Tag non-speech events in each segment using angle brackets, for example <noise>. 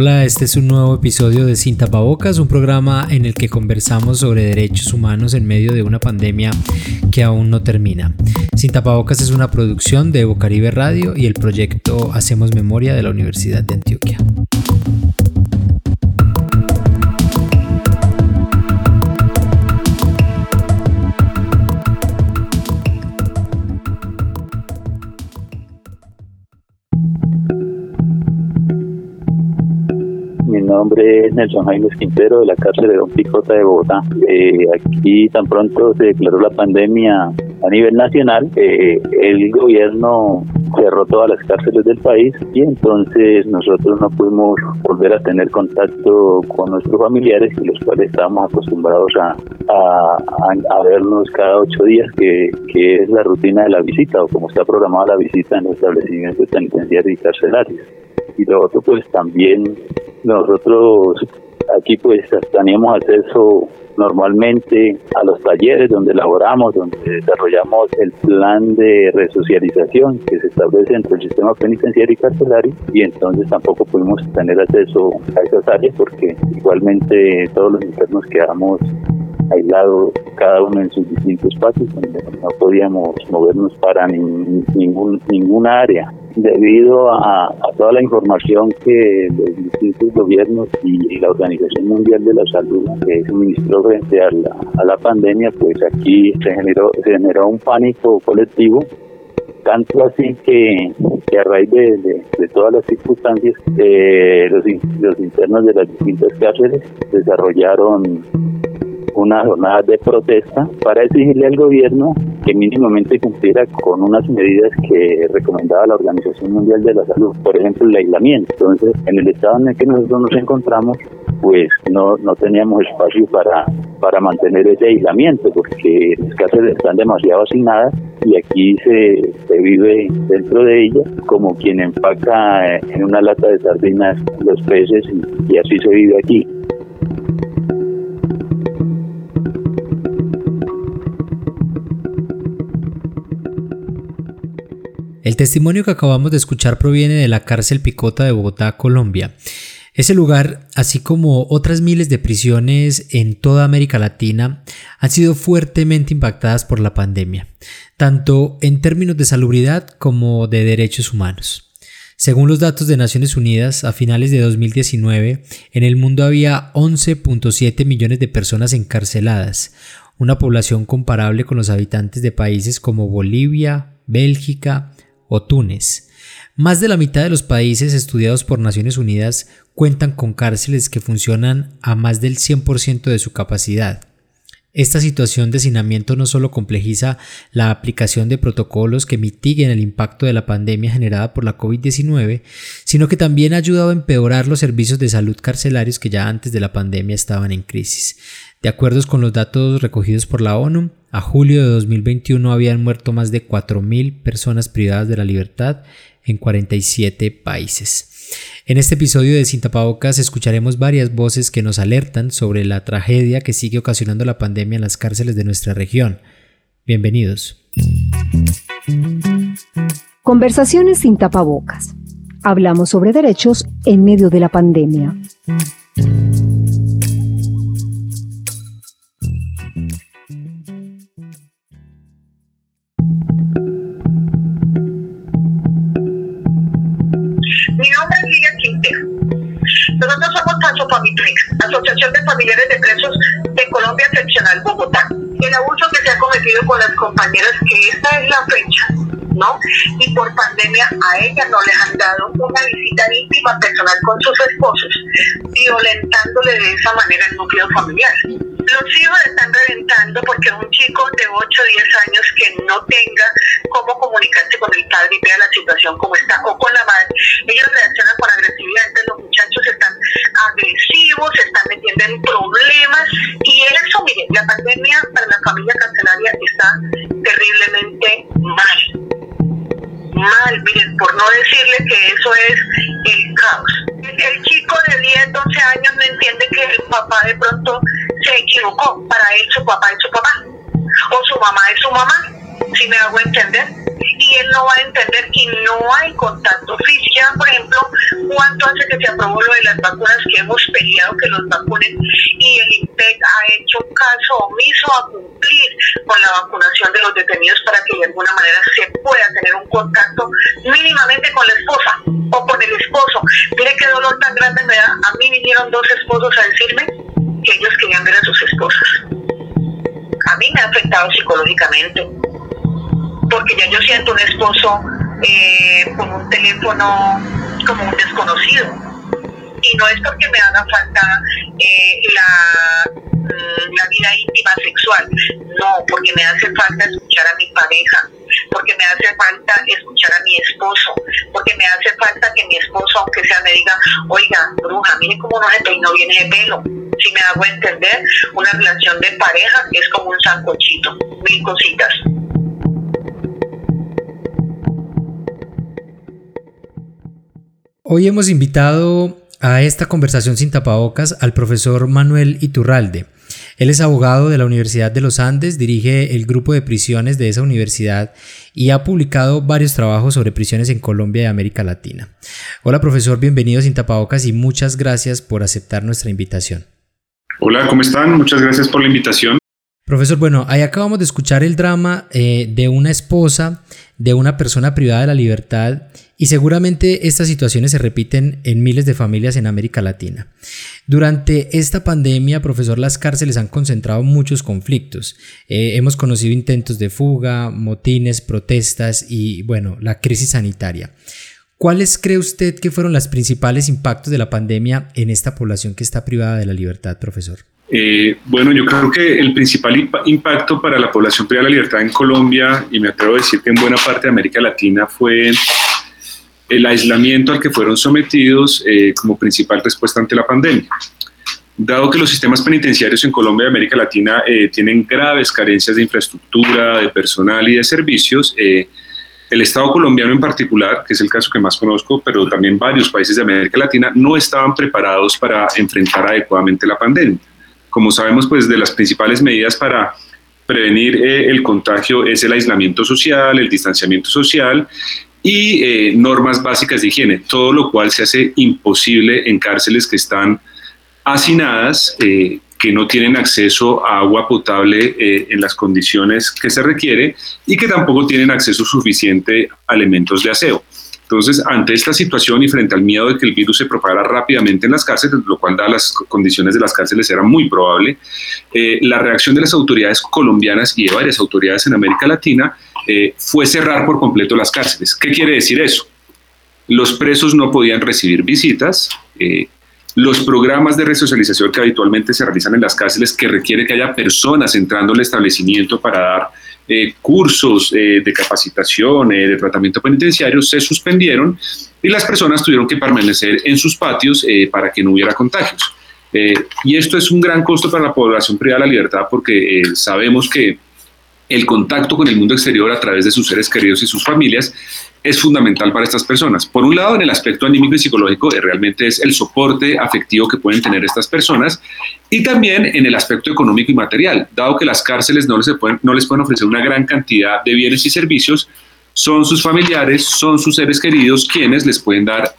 Hola, este es un nuevo episodio de Sin Tapabocas, un programa en el que conversamos sobre derechos humanos en medio de una pandemia que aún no termina. Sin Tapabocas es una producción de Evo Caribe Radio y el proyecto Hacemos Memoria de la Universidad de Antioquia. Nombre es Nelson Jaime Quintero de la cárcel de Don Picota de Bogotá. Eh, aquí tan pronto se declaró la pandemia a nivel nacional, eh, el gobierno cerró todas las cárceles del país y entonces nosotros no pudimos volver a tener contacto con nuestros familiares los cuales estábamos acostumbrados a, a, vernos cada ocho días, que, que, es la rutina de la visita o como está programada la visita en los establecimientos penitenciarios y carcelarios. Y lo otro pues también nosotros aquí pues teníamos acceso normalmente a los talleres donde elaboramos, donde desarrollamos el plan de resocialización que se establece entre el sistema penitenciario y carcelario y entonces tampoco pudimos tener acceso a esas áreas porque igualmente todos los internos quedamos aislados cada uno en sus distintos espacios no podíamos movernos para ningún, ninguna área. Debido a, toda la información que los distintos gobiernos y, la Organización Mundial de la Salud que suministró frente a la, a la pandemia, pues aquí se generó, se generó un pánico colectivo tanto así que, a raíz de, todas las circunstancias, eh, los, los internos de las distintas cárceles desarrollaron una jornada de protesta para exigirle al gobierno que mínimamente cumpliera con unas medidas que recomendaba la Organización Mundial de la Salud, por ejemplo el aislamiento. Entonces, en el estado en el que nosotros nos encontramos, pues no, no teníamos espacio para, para mantener ese aislamiento, porque las casas están demasiado asignadas y aquí se, se vive dentro de ella como quien empaca en una lata de sardinas los peces y así se vive aquí. El testimonio que acabamos de escuchar proviene de la cárcel Picota de Bogotá, Colombia. Ese lugar, así como otras miles de prisiones en toda América Latina, han sido fuertemente impactadas por la pandemia, tanto en términos de salubridad como de derechos humanos. Según los datos de Naciones Unidas, a finales de 2019, en el mundo había 11.7 millones de personas encarceladas, una población comparable con los habitantes de países como Bolivia, Bélgica, o Túnez. Más de la mitad de los países estudiados por Naciones Unidas cuentan con cárceles que funcionan a más del 100% de su capacidad. Esta situación de hacinamiento no solo complejiza la aplicación de protocolos que mitiguen el impacto de la pandemia generada por la COVID-19, sino que también ha ayudado a empeorar los servicios de salud carcelarios que ya antes de la pandemia estaban en crisis. De acuerdo con los datos recogidos por la ONU, a julio de 2021 habían muerto más de 4.000 personas privadas de la libertad en 47 países. En este episodio de Sin Tapabocas escucharemos varias voces que nos alertan sobre la tragedia que sigue ocasionando la pandemia en las cárceles de nuestra región. Bienvenidos. Conversaciones sin tapabocas. Hablamos sobre derechos en medio de la pandemia. Asociación de Familiares de Presos de Colombia Seccional Bogotá. El abuso que se ha cometido con las compañeras, que esta es la fecha, ¿no? Y por pandemia a ellas no les han dado una visita íntima personal con sus esposos, violentándole de esa manera el núcleo familiar. Los hijos están reventando porque un chico de 8 o 10 años que no tenga cómo comunicarse con el padre y vea la situación como está, o con la madre, ellos reaccionan con agresividad, los muchachos están agresivos, se están metiendo en problemas y eso, miren, la pandemia para la familia carcelaria está terriblemente mal. Mal, miren, por no decirle que eso es el caos. El chico de 10, 12 años no entiende que el papá de pronto se equivocó. Para él su papá es su papá. O su mamá es su mamá, si me hago entender. Y ¿quién no va a entender que no hay contacto físico? por ejemplo, ¿cuánto hace que se aprobó lo de las vacunas que hemos peleado que los vacunen y el INPEC ha hecho caso omiso a cumplir con la vacunación de los detenidos para que de alguna manera se pueda tener un contacto mínimamente con la esposa o con el esposo? Mire qué dolor tan grande me da. A mí vinieron dos esposos a decirme que ellos querían ver a sus esposas. A mí me ha afectado psicológicamente porque ya yo siento un esposo eh, con un teléfono como un desconocido. Y no es porque me haga falta eh, la, mm, la vida íntima sexual, no, porque me hace falta escuchar a mi pareja, porque me hace falta escuchar a mi esposo, porque me hace falta que mi esposo, aunque sea, me diga, oiga, bruja, mire cómo no se peinó bien ese pelo. Si me hago entender, una relación de pareja es como un sancochito, mil cositas. Hoy hemos invitado a esta conversación sin tapabocas al profesor Manuel Iturralde. Él es abogado de la Universidad de los Andes, dirige el grupo de prisiones de esa universidad y ha publicado varios trabajos sobre prisiones en Colombia y América Latina. Hola profesor, bienvenido sin tapabocas y muchas gracias por aceptar nuestra invitación. Hola, ¿cómo están? Muchas gracias por la invitación. Profesor, bueno, ahí acabamos de escuchar el drama eh, de una esposa de una persona privada de la libertad y seguramente estas situaciones se repiten en miles de familias en América Latina. Durante esta pandemia, profesor, las cárceles han concentrado muchos conflictos. Eh, hemos conocido intentos de fuga, motines, protestas y, bueno, la crisis sanitaria. ¿Cuáles cree usted que fueron los principales impactos de la pandemia en esta población que está privada de la libertad, profesor? Eh, bueno, yo creo que el principal impacto para la población privada de la libertad en Colombia, y me atrevo a decir que en buena parte de América Latina, fue el aislamiento al que fueron sometidos eh, como principal respuesta ante la pandemia. Dado que los sistemas penitenciarios en Colombia y América Latina eh, tienen graves carencias de infraestructura, de personal y de servicios, el Estado colombiano en particular, que es el caso que más conozco, pero también varios países de América Latina, no estaban preparados para enfrentar adecuadamente la pandemia. Como sabemos, pues de las principales medidas para prevenir el contagio es el aislamiento social, el distanciamiento social y eh, normas básicas de higiene, todo lo cual se hace imposible en cárceles que están hacinadas, eh, que no tienen acceso a agua potable eh, en las condiciones que se requiere y que tampoco tienen acceso suficiente a elementos de aseo. Entonces, ante esta situación y frente al miedo de que el virus se propagara rápidamente en las cárceles, lo cual, dadas las condiciones de las cárceles, era muy probable, la reacción de las autoridades colombianas y de varias autoridades en América Latina eh, fue cerrar por completo las cárceles. ¿Qué quiere decir eso? Los presos no podían recibir visitas. Eh, los programas de resocialización que habitualmente se realizan en las cárceles, que requiere que haya personas entrando al establecimiento para dar eh, cursos de capacitación, de tratamiento penitenciario, se suspendieron y las personas tuvieron que permanecer en sus patios para que no hubiera contagios. y esto es un gran costo para la población privada de la libertad porque sabemos que el contacto con el mundo exterior a través de sus seres queridos y sus familias es fundamental para estas personas. Por un lado, en el aspecto anímico y psicológico, eh, realmente es el soporte afectivo que pueden tener estas personas, y también en el aspecto económico y material, dado que las cárceles no les pueden, no les pueden ofrecer una gran cantidad de bienes y servicios, son sus familiares, son sus seres queridos quienes les pueden dar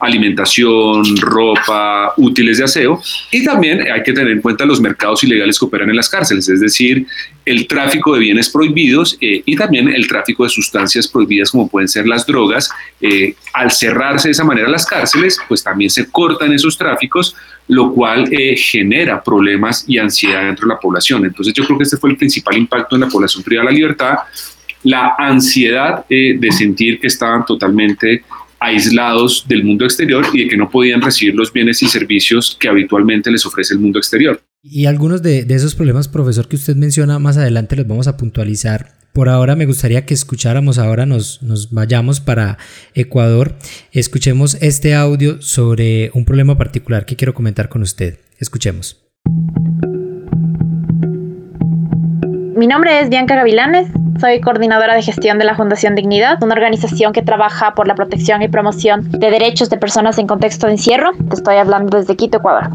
alimentación, ropa, útiles de aseo y también hay que tener en cuenta los mercados ilegales que operan en las cárceles, es decir, el tráfico de bienes prohibidos eh, y también el tráfico de sustancias prohibidas como pueden ser las drogas. Eh, al cerrarse de esa manera las cárceles, pues también se cortan esos tráficos, lo cual eh, genera problemas y ansiedad dentro de la población. Entonces yo creo que este fue el principal impacto en la población privada de la libertad, la ansiedad de sentir que estaban totalmente aislados del mundo exterior y de que no podían recibir los bienes y servicios que habitualmente les ofrece el mundo exterior. Y algunos de, esos problemas, profesor, que usted menciona más adelante los vamos a puntualizar. Por ahora me gustaría que escucháramos, ahora nos, nos vayamos para Ecuador, escuchemos este audio sobre un problema particular que quiero comentar con usted. Escuchemos. Mi nombre es Bianca Gavilanes, soy coordinadora de gestión de la Fundación Dignidad, una organización que trabaja por la protección y promoción de derechos de personas en contexto de encierro. Te estoy hablando desde Quito, Ecuador.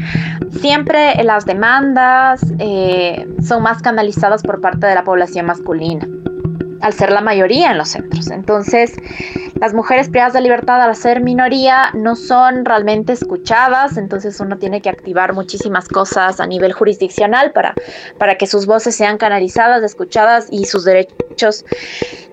Siempre las demandas eh, son más canalizadas por parte de la población masculina al ser la mayoría en los centros. Entonces, las mujeres privadas de libertad al ser minoría no son realmente escuchadas, entonces uno tiene que activar muchísimas cosas a nivel jurisdiccional para, para que sus voces sean canalizadas, escuchadas y sus derechos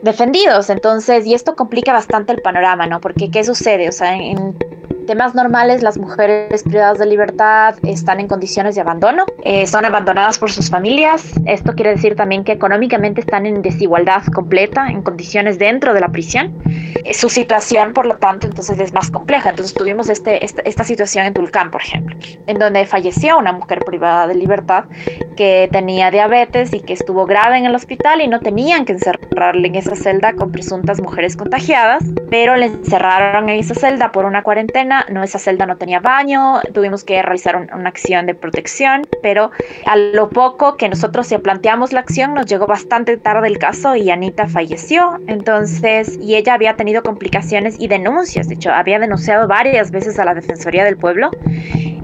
defendidos. Entonces, y esto complica bastante el panorama, ¿no? Porque ¿qué sucede? O sea, en temas normales, las mujeres privadas de libertad están en condiciones de abandono, eh, son abandonadas por sus familias. Esto quiere decir también que económicamente están en desigualdad completa, en condiciones dentro de la prisión. Su situación, por lo tanto, entonces es más compleja. Entonces tuvimos este, esta, esta situación en Tulcán, por ejemplo, en donde falleció una mujer privada de libertad que tenía diabetes y que estuvo grave en el hospital y no tenían que encerrarle en esa celda con presuntas mujeres contagiadas, pero le encerraron en esa celda por una cuarentena. No, esa celda no tenía baño, tuvimos que realizar una acción de protección, pero a lo poco que nosotros se planteamos la acción nos llegó bastante tarde el caso y Anita falleció, entonces, y ella había tenido complicaciones y denuncias, de hecho, había denunciado varias veces a la Defensoría del Pueblo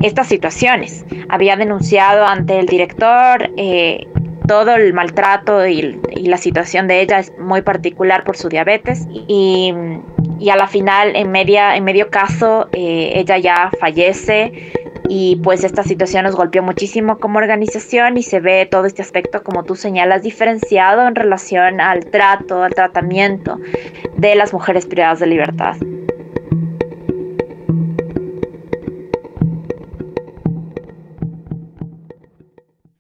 estas situaciones, había denunciado ante el director, eh, todo el maltrato y, la situación de ella es muy particular por su diabetes y, y a la final en, media, en medio caso eh, ella ya fallece y pues esta situación nos golpeó muchísimo como organización y se ve todo este aspecto como tú señalas diferenciado en relación al trato, al tratamiento de las mujeres privadas de libertad.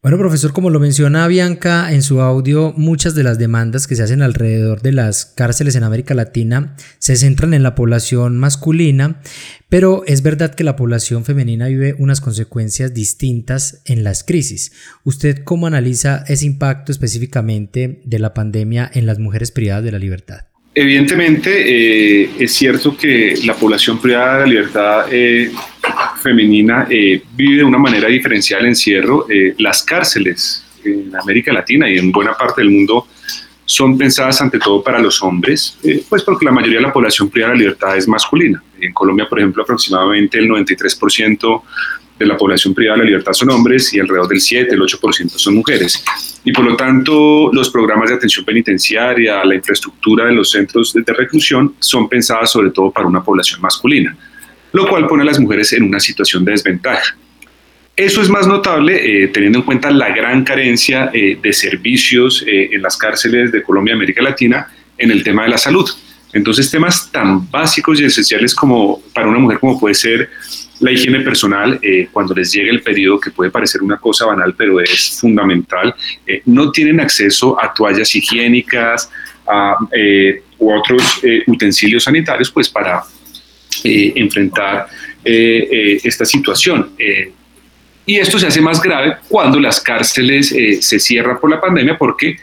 Bueno, profesor, como lo menciona Bianca en su audio, muchas de las demandas que se hacen alrededor de las cárceles en América Latina se centran en la población masculina, pero es verdad que la población femenina vive unas consecuencias distintas en las crisis. ¿Usted cómo analiza ese impacto específicamente de la pandemia en las mujeres privadas de la libertad? Evidentemente, eh, es cierto que la población privada de la libertad eh, femenina eh, vive de una manera diferencial el encierro. las cárceles en América Latina y en buena parte del mundo son pensadas ante todo para los hombres, pues porque la mayoría de la población privada de la libertad es masculina. En Colombia, por ejemplo, aproximadamente el 93% de la población privada de la libertad son hombres y alrededor del 7, el 8% son mujeres. Y por lo tanto, los programas de atención penitenciaria, la infraestructura de los centros de reclusión son pensadas sobre todo para una población masculina, lo cual pone a las mujeres en una situación de desventaja. Eso es más notable eh, teniendo en cuenta la gran carencia eh, de servicios eh, en las cárceles de Colombia y América Latina en el tema de la salud. Entonces, temas tan básicos y esenciales como para una mujer como puede ser la higiene personal, eh, cuando les llega el periodo, que puede parecer una cosa banal, pero es fundamental, eh, no tienen acceso a toallas higiénicas a, eh, u otros utensilios sanitarios, pues para enfrentar esta situación. y esto se hace más grave cuando las cárceles se cierran por la pandemia porque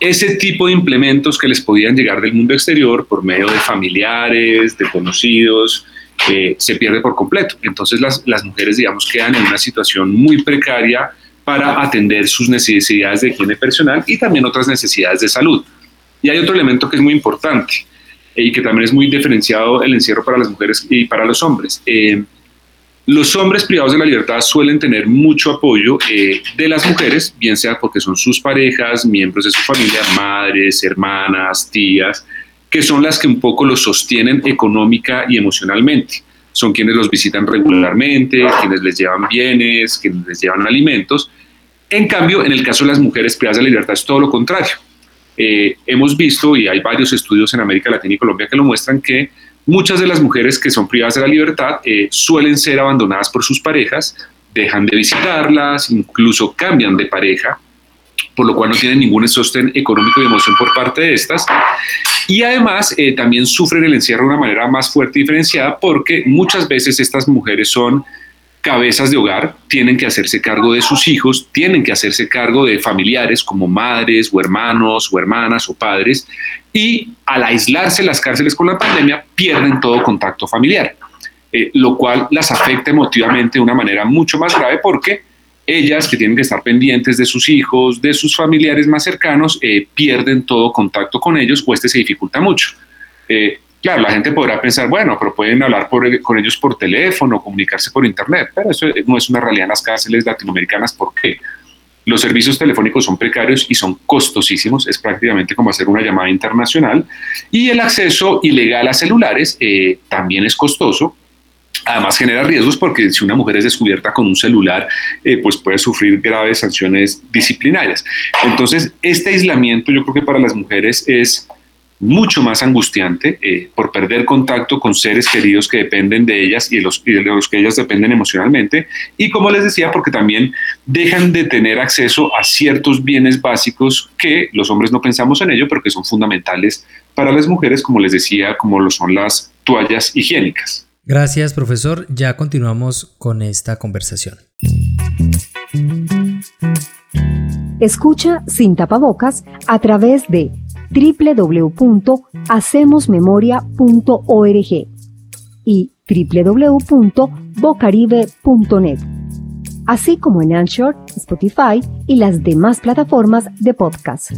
ese tipo de implementos que les podían llegar del mundo exterior por medio de familiares, de conocidos, eh, se pierde por completo. Entonces las, las mujeres, digamos, quedan en una situación muy precaria para atender sus necesidades de higiene personal y también otras necesidades de salud. Y hay otro elemento que es muy importante eh, y que también es muy diferenciado el encierro para las mujeres y para los hombres. Eh, los hombres privados de la libertad suelen tener mucho apoyo de las mujeres, bien sea porque son sus parejas, miembros de su familia, madres, hermanas, tías, que son las que un poco los sostienen económica y emocionalmente. Son quienes los visitan regularmente, quienes les llevan bienes, quienes les llevan alimentos. En cambio, en el caso de las mujeres privadas de la libertad es todo lo contrario. Eh, hemos visto, y hay varios estudios en América Latina y Colombia que lo muestran, que muchas de las mujeres que son privadas de la libertad eh, suelen ser abandonadas por sus parejas, dejan de visitarlas, incluso cambian de pareja, por lo cual no tienen ningún sostén económico y emoción por parte de estas. Y además eh, también sufren el encierro de una manera más fuerte y diferenciada porque muchas veces estas mujeres son cabezas de hogar, tienen que hacerse cargo de sus hijos, tienen que hacerse cargo de familiares como madres o hermanos o hermanas o padres y al aislarse las cárceles con la pandemia pierden todo contacto familiar, eh, lo cual las afecta emotivamente de una manera mucho más grave porque ellas que tienen que estar pendientes de sus hijos, de sus familiares más cercanos, eh, pierden todo contacto con ellos o este se dificulta mucho. Eh, claro, la gente podrá pensar, bueno, pero pueden hablar con ellos por teléfono, comunicarse por internet, pero eso no es una realidad en las cárceles latinoamericanas. ¿Por qué? Los servicios telefónicos son precarios y son costosísimos, es prácticamente como hacer una llamada internacional. Y el acceso ilegal a celulares eh, también es costoso. Además genera riesgos porque si una mujer es descubierta con un celular, eh, pues puede sufrir graves sanciones disciplinarias. Entonces, este aislamiento yo creo que para las mujeres es mucho más angustiante eh, por perder contacto con seres queridos que dependen de ellas y de, los, y de los que ellas dependen emocionalmente. Y como les decía, porque también dejan de tener acceso a ciertos bienes básicos que los hombres no pensamos en ello, pero que son fundamentales para las mujeres, como les decía, como lo son las toallas higiénicas. Gracias, profesor. Ya continuamos con esta conversación. Escucha sin tapabocas a través de www.hacemosmemoria.org y www.bocaribe.net, así como en Anchor, Spotify y las demás plataformas de podcast.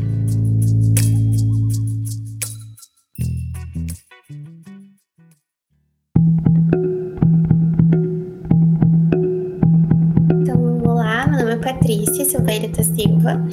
Patrícia Silveira da Silva.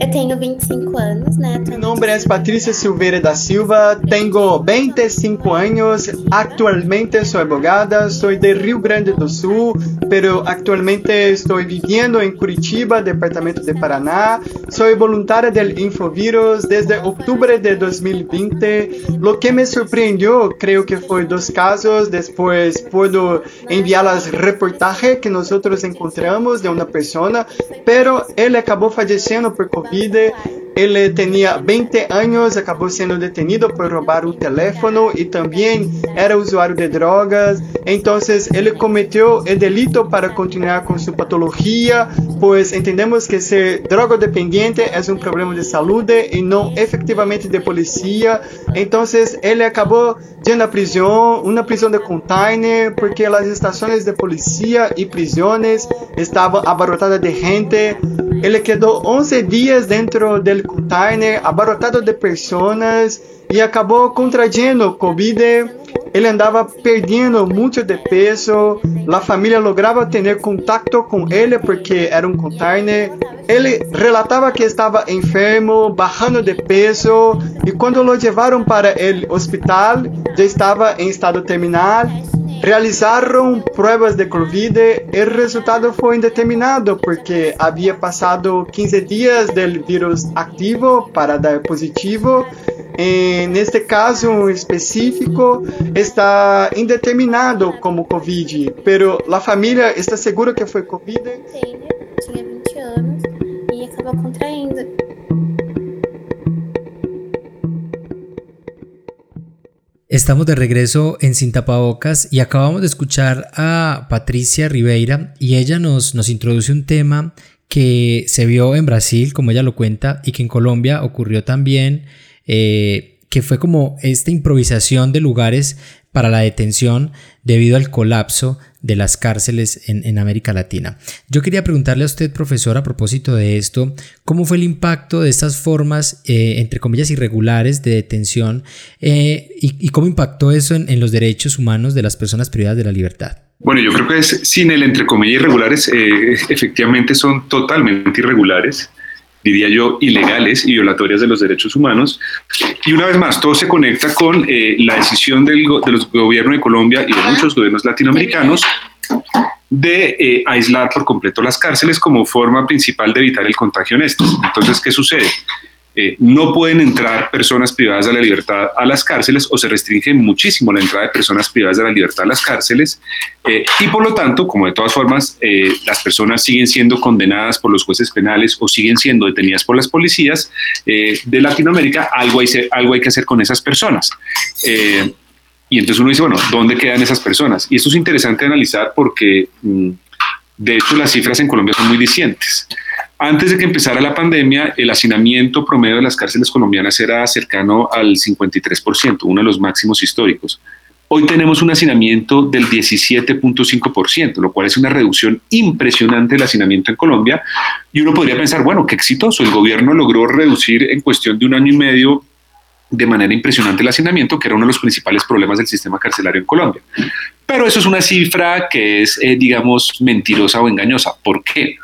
Eu tenho 25 anos, né? Mi nombre es Patricia Silveira da Silva, tengo 25 años, actualmente soy abogada, soy de Rio Grande do Sul, pero actualmente estoy viviendo en Curitiba, departamento de Paraná. Soy voluntaria del Infovirus desde octubre de 2020. Lo que me sorprendió, creo que fue dos casos. Después puedo enviar las reportajes que nosotros encontramos de una persona pero ele acabou falecendo por Covid. E, de, Ele tinha 20 anos, acabou sendo detenido por roubar o telefone e também era usuário de drogas. Então, ele cometeu o delito para continuar com sua patologia, pois entendemos que ser drogodependente é um problema de saúde e não efetivamente de polícia. Então, ele acabou na prisão, uma prisão de container, porque as estações de polícia e prisões estavam abarrotadas de gente. Ele quedou 11 dias dentro do container, abarrotado de pessoas e acabou contraindo Covid. Ele andava perdendo muito de peso. A família lograva ter contato com ele porque era um container. Ele relatava que estava enfermo, bajando de peso e quando o levaram para o hospital já estava em estado terminal realizaram provas de Covid e o resultado foi indeterminado porque havia passado 15 dias do vírus ativo para dar positivo. E neste caso específico está indeterminado como Covid, pero a família está segura que foi Covid? Tenho, tinha 20 anos e acabou contraindo. Estamos de regreso en Sin Tapabocas y acabamos de escuchar a Patricia Ribeira y ella nos, nos introduce un tema que se vio en Brasil, como ella lo cuenta, y que en Colombia ocurrió también, eh, que fue como esta improvisación de lugares para la detención debido al colapso de las cárceles en, América Latina. Yo quería preguntarle a usted, profesor, a propósito de esto, ¿cómo fue el impacto de estas formas, eh, entre comillas, irregulares de detención eh, y, cómo impactó eso en, los derechos humanos de las personas privadas de la libertad? Bueno, yo creo que es, sin el entre comillas irregulares, eh, efectivamente son totalmente irregulares diría yo, ilegales y violatorias de los derechos humanos. Y una vez más, todo se conecta con eh, la decisión del, de los gobiernos de Colombia y de muchos gobiernos latinoamericanos de eh, aislar por completo las cárceles como forma principal de evitar el contagio en estas. Entonces, ¿qué sucede? Eh, no pueden entrar personas privadas de la libertad a las cárceles o se restringe muchísimo la entrada de personas privadas de la libertad a las cárceles eh, y por lo tanto, como de todas formas, eh, las personas siguen siendo condenadas por los jueces penales o siguen siendo detenidas por las policías de Latinoamérica, algo hay, algo hay que hacer con esas personas. y entonces uno dice, bueno, ¿dónde quedan esas personas? Y esto es interesante analizar porque, mm, de hecho, las cifras en Colombia son muy discientes. Antes de que empezara la pandemia, el hacinamiento promedio de las cárceles colombianas era cercano al 53%, uno de los máximos históricos. Hoy tenemos un hacinamiento del 17.5%, lo cual es una reducción impresionante del hacinamiento en Colombia. Y uno podría pensar, bueno, qué exitoso, el gobierno logró reducir en cuestión de un año y medio de manera impresionante el hacinamiento, que era uno de los principales problemas del sistema carcelario en Colombia. Pero eso es una cifra que es, eh, digamos, mentirosa o engañosa. ¿Por qué?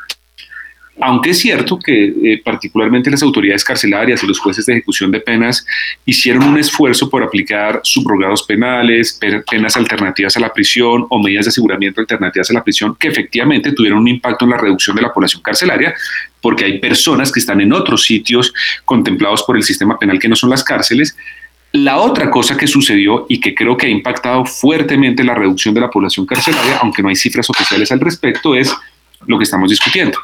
Aunque es cierto que eh, particularmente las autoridades carcelarias y los jueces de ejecución de penas hicieron un esfuerzo por aplicar subrogados penales, penas alternativas a la prisión o medidas de aseguramiento alternativas a la prisión que efectivamente tuvieron un impacto en la reducción de la población carcelaria, porque hay personas que están en otros sitios contemplados por el sistema penal que no son las cárceles. La otra cosa que sucedió y que creo que ha impactado fuertemente la reducción de la población carcelaria, aunque no hay cifras oficiales al respecto, es lo que estamos discutiendo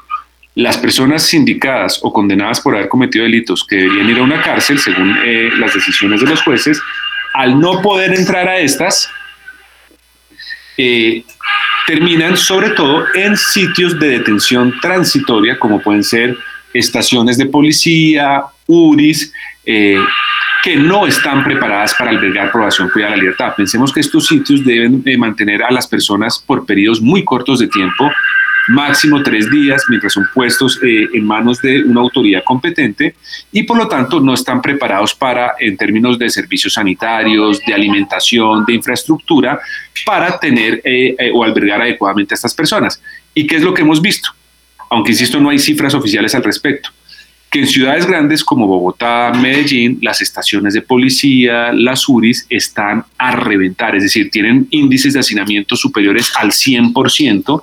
las personas sindicadas o condenadas por haber cometido delitos que deberían ir a una cárcel, según eh, las decisiones de los jueces, al no poder entrar a estas, eh, terminan sobre todo en sitios de detención transitoria, como pueden ser estaciones de policía, URIs, eh, que no están preparadas para albergar probación, cuidado de la libertad. Pensemos que estos sitios deben mantener a las personas por periodos muy cortos de tiempo máximo tres días mientras son puestos eh, en manos de una autoridad competente y por lo tanto no están preparados para, en términos de servicios sanitarios, de alimentación, de infraestructura, para tener eh, eh, o albergar adecuadamente a estas personas. ¿Y qué es lo que hemos visto? Aunque, insisto, no hay cifras oficiales al respecto que en ciudades grandes como Bogotá, Medellín, las estaciones de policía, las URIs, están a reventar, es decir, tienen índices de hacinamiento superiores al 100%,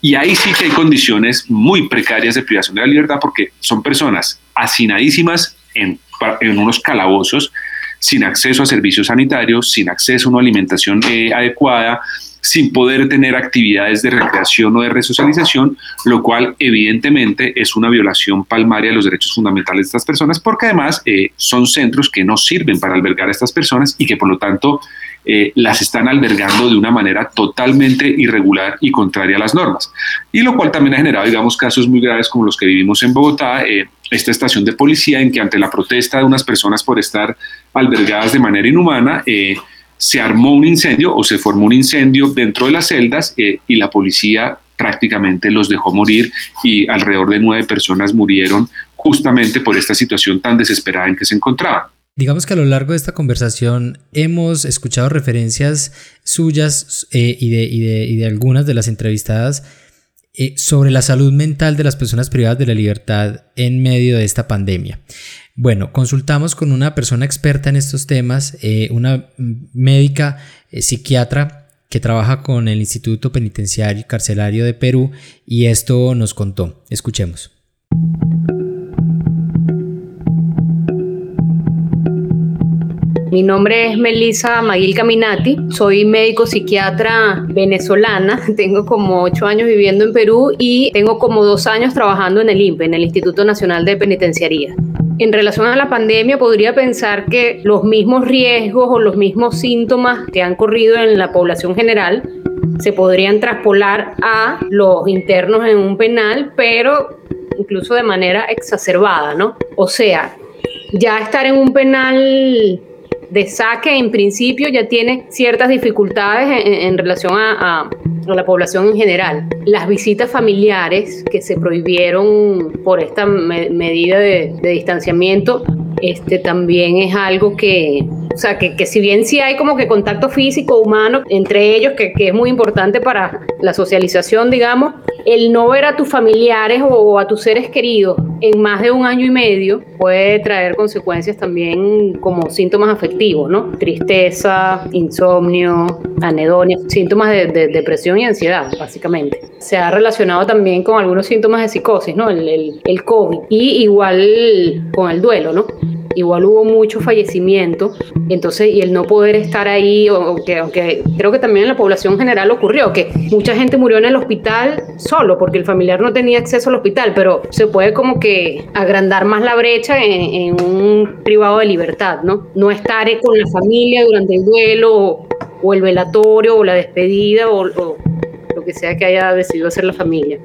y ahí sí que hay condiciones muy precarias de privación de la libertad porque son personas hacinadísimas en, en unos calabozos, sin acceso a servicios sanitarios, sin acceso a una alimentación eh, adecuada, sin poder tener actividades de recreación o de resocialización, lo cual evidentemente es una violación palmaria de los derechos fundamentales de estas personas, porque además eh, son centros que no sirven para albergar a estas personas y que por lo tanto eh, las están albergando de una manera totalmente irregular y contraria a las normas. Y lo cual también ha generado, digamos, casos muy graves como los que vivimos en Bogotá, eh, esta estación de policía en que ante la protesta de unas personas por estar albergadas de manera inhumana, se armó un incendio o se formó un incendio dentro de las celdas eh, y la policía prácticamente los dejó morir y alrededor de nueve personas murieron justamente por esta situación tan desesperada en que se encontraban. Digamos que a lo largo de esta conversación hemos escuchado referencias suyas eh, y, de, algunas de las entrevistadas eh, sobre la salud mental de las personas privadas de la libertad en medio de esta pandemia. Bueno, consultamos con una persona experta en estos temas, eh, una médica eh, psiquiatra que trabaja con el Instituto Penitenciario y Carcelario de Perú y esto nos contó. Escuchemos. Mi nombre es Melissa Maguil Caminati, soy médico psiquiatra venezolana, <laughs> tengo como ocho años viviendo en Perú y tengo como dos años trabajando en el INPE, en el Instituto Nacional de Penitenciaría. En relación a la pandemia, podría pensar que los mismos riesgos o los mismos síntomas que han corrido en la población general se podrían traspolar a los internos en un penal, pero incluso de manera exacerbada, ¿no? O sea, ya estar en un penal de saque en principio ya tiene ciertas dificultades en, relación a, la población en general. Las visitas familiares que se prohibieron por esta medida de distanciamiento este, también es algo que, o sea, que, que, si bien sí hay como que contacto físico humano entre ellos, que, que, es muy importante para la socialización, digamos, el no ver a tus familiares o a tus seres queridos en más de un año y medio puede traer consecuencias también como síntomas afectivos, ¿no? Tristeza, insomnio, anedonia, síntomas de, de depresión y ansiedad, básicamente. Se ha relacionado también con algunos síntomas de psicosis, ¿no? El, el, el COVID y igual con el duelo, ¿no? Igual hubo mucho fallecimiento, entonces, y el no poder estar ahí, aunque, aunque creo que también en la población general ocurrió, que mucha gente murió en el hospital solo, porque el familiar no tenía acceso al hospital, pero se puede como que agrandar más la brecha en, un privado de libertad, ¿no? No estar con la familia durante el duelo o, el velatorio o la despedida o lo que sea que haya decidido hacer la familia.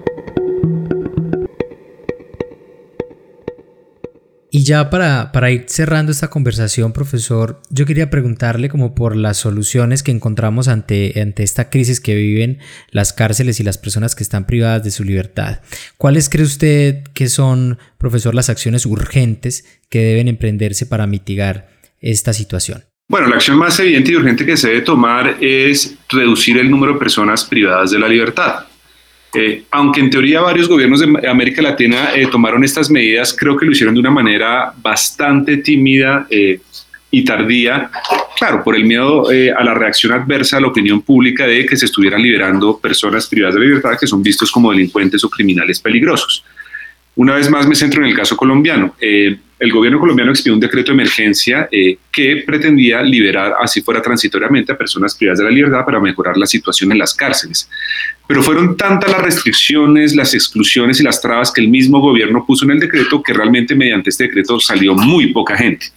Y ya para, para, ir cerrando esta conversación, profesor, yo quería preguntarle como por las soluciones que encontramos ante, ante esta crisis que viven las cárceles y las personas que están privadas de su libertad. ¿Cuáles cree usted que son, profesor, las acciones urgentes que deben emprenderse para mitigar esta situación? Bueno, la acción más evidente y urgente que se debe tomar es reducir el número de personas privadas de la libertad. Eh, aunque en teoría varios gobiernos de América Latina eh, tomaron estas medidas, creo que lo hicieron de una manera bastante tímida eh, y tardía, claro, por el miedo a la reacción adversa a la opinión pública de que se estuvieran liberando personas privadas de libertad que son vistos como delincuentes o criminales peligrosos. Una vez más me centro en el caso colombiano. Eh, el gobierno colombiano expidió un decreto de emergencia eh, que pretendía liberar, así fuera transitoriamente, a personas privadas de la libertad para mejorar la situación en las cárceles. Pero fueron tantas las restricciones, las exclusiones y las trabas que el mismo gobierno puso en el decreto que realmente mediante este decreto salió muy poca gente.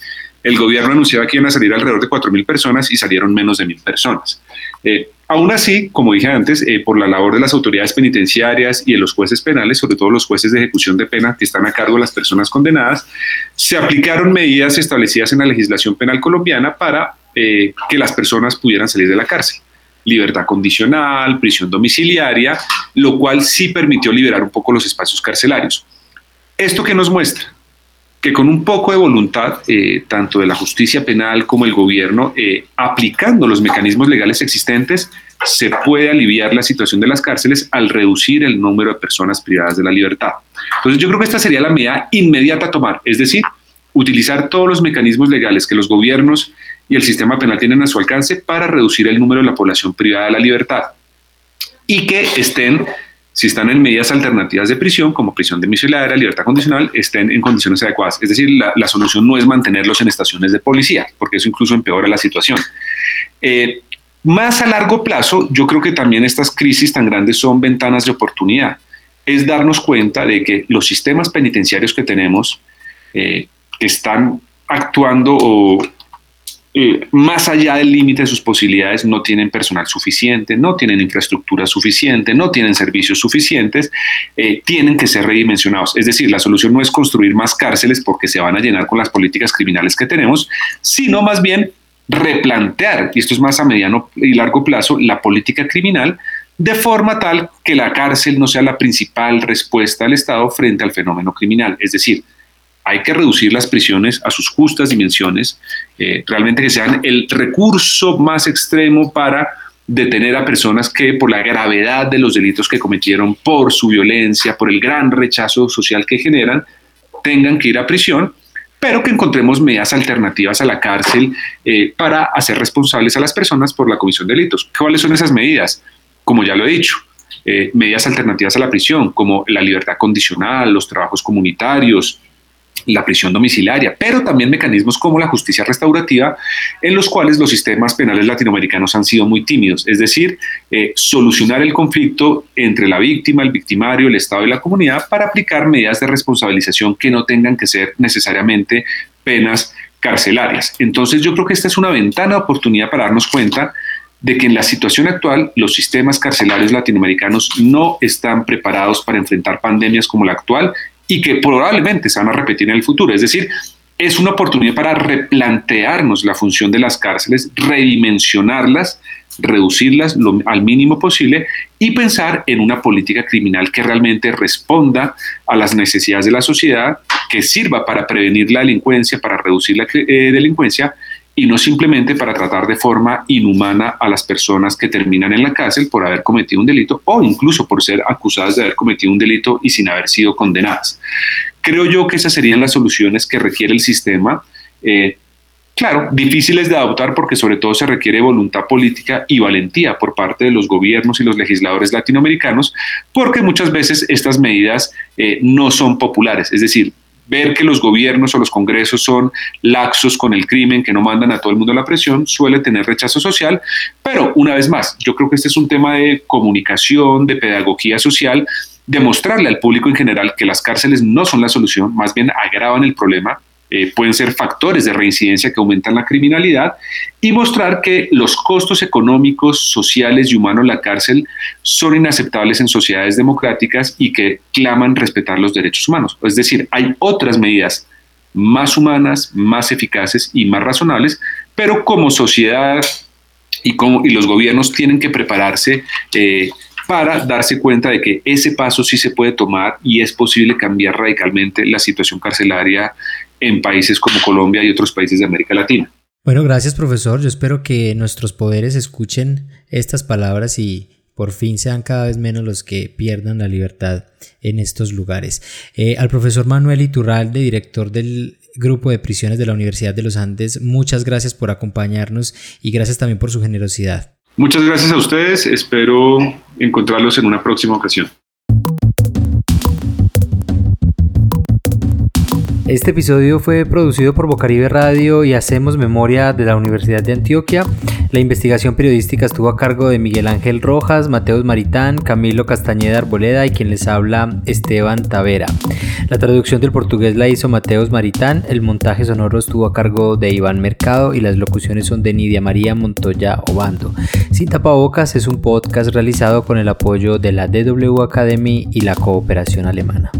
El gobierno anunciaba que iban a salir alrededor de 4.000 personas y salieron menos de 1.000 personas. Eh, aún así, como dije antes, eh, por la labor de las autoridades penitenciarias y de los jueces penales, sobre todo los jueces de ejecución de pena que están a cargo de las personas condenadas, se aplicaron medidas establecidas en la legislación penal colombiana para eh, que las personas pudieran salir de la cárcel. Libertad condicional, prisión domiciliaria, lo cual sí permitió liberar un poco los espacios carcelarios. ¿Esto qué nos muestra? Que con un poco de voluntad, eh, tanto de la justicia penal como el gobierno, eh, aplicando los mecanismos legales existentes, se puede aliviar la situación de las cárceles al reducir el número de personas privadas de la libertad. Entonces yo creo que esta sería la medida inmediata a tomar, es decir, utilizar todos los mecanismos legales que los gobiernos y el sistema penal tienen a su alcance para reducir el número de la población privada de la libertad y que estén si están en medidas alternativas de prisión, como prisión domiciliaria, libertad condicional, estén en condiciones adecuadas. Es decir, la, solución no es mantenerlos en estaciones de policía, porque eso incluso empeora la situación. Eh, más a largo plazo, yo creo que también estas crisis tan grandes son ventanas de oportunidad. Es darnos cuenta de que los sistemas penitenciarios que tenemos, eh, están actuando o eh, más allá del límite de sus posibilidades, no tienen personal suficiente, no tienen infraestructura suficiente, no tienen servicios suficientes, eh, tienen que ser redimensionados. Es decir, la solución no es construir más cárceles porque se van a llenar con las políticas criminales que tenemos, sino más bien replantear, y esto es más a mediano y largo plazo, la política criminal de forma tal que la cárcel no sea la principal respuesta del Estado frente al fenómeno criminal. Es decir, hay que reducir las prisiones a sus justas dimensiones, eh, realmente que sean el recurso más extremo para detener a personas que por la gravedad de los delitos que cometieron, por su violencia, por el gran rechazo social que generan, tengan que ir a prisión, pero que encontremos medidas alternativas a la cárcel eh, para hacer responsables a las personas por la comisión de delitos. ¿Cuáles son esas medidas? Como ya lo he dicho, eh, medidas alternativas a la prisión, como la libertad condicional, los trabajos comunitarios, la prisión domiciliaria, pero también mecanismos como la justicia restaurativa, en los cuales los sistemas penales latinoamericanos han sido muy tímidos, es decir, eh, solucionar el conflicto entre la víctima, el victimario, el Estado y la comunidad para aplicar medidas de responsabilización que no tengan que ser necesariamente penas carcelarias. Entonces yo creo que esta es una ventana de oportunidad para darnos cuenta de que en la situación actual los sistemas carcelarios latinoamericanos no están preparados para enfrentar pandemias como la actual y que probablemente se van a repetir en el futuro. Es decir, es una oportunidad para replantearnos la función de las cárceles, redimensionarlas, reducirlas al mínimo posible y pensar en una política criminal que realmente responda a las necesidades de la sociedad, que sirva para prevenir la delincuencia, para reducir la eh, delincuencia y no simplemente para tratar de forma inhumana a las personas que terminan en la cárcel por haber cometido un delito o incluso por ser acusadas de haber cometido un delito y sin haber sido condenadas. Creo yo que esas serían las soluciones que requiere el sistema. Eh, claro, difíciles de adoptar porque sobre todo se requiere voluntad política y valentía por parte de los gobiernos y los legisladores latinoamericanos, porque muchas veces estas medidas eh, no son populares. Es decir, ver que los gobiernos o los congresos son laxos con el crimen, que no mandan a todo el mundo a la presión, suele tener rechazo social, pero una vez más, yo creo que este es un tema de comunicación, de pedagogía social, demostrarle al público en general que las cárceles no son la solución, más bien agravan el problema, eh, pueden ser factores de reincidencia que aumentan la criminalidad y mostrar que los costos económicos, sociales y humanos de la cárcel son inaceptables en sociedades democráticas y que claman respetar los derechos humanos. Es decir, hay otras medidas más humanas, más eficaces y más razonables, pero como sociedad y, como, y los gobiernos tienen que prepararse eh, para darse cuenta de que ese paso sí se puede tomar y es posible cambiar radicalmente la situación carcelaria en países como Colombia y otros países de América Latina. Bueno, gracias profesor. Yo espero que nuestros poderes escuchen estas palabras y por fin sean cada vez menos los que pierdan la libertad en estos lugares. Eh, al profesor Manuel Iturralde, director del Grupo de Prisiones de la Universidad de los Andes, muchas gracias por acompañarnos y gracias también por su generosidad. Muchas gracias a ustedes, espero encontrarlos en una próxima ocasión. Este episodio fue producido por Bocaribe Radio y Hacemos Memoria de la Universidad de Antioquia. La investigación periodística estuvo a cargo de Miguel Ángel Rojas, Mateus Maritán, Camilo Castañeda Arboleda y quien les habla Esteban Tavera. La traducción del portugués la hizo Mateus Maritán, el montaje sonoro estuvo a cargo de Iván Mercado y las locuciones son de Nidia María Montoya Obando. Sin tapabocas es un podcast realizado con el apoyo de la DW Academy y la cooperación alemana.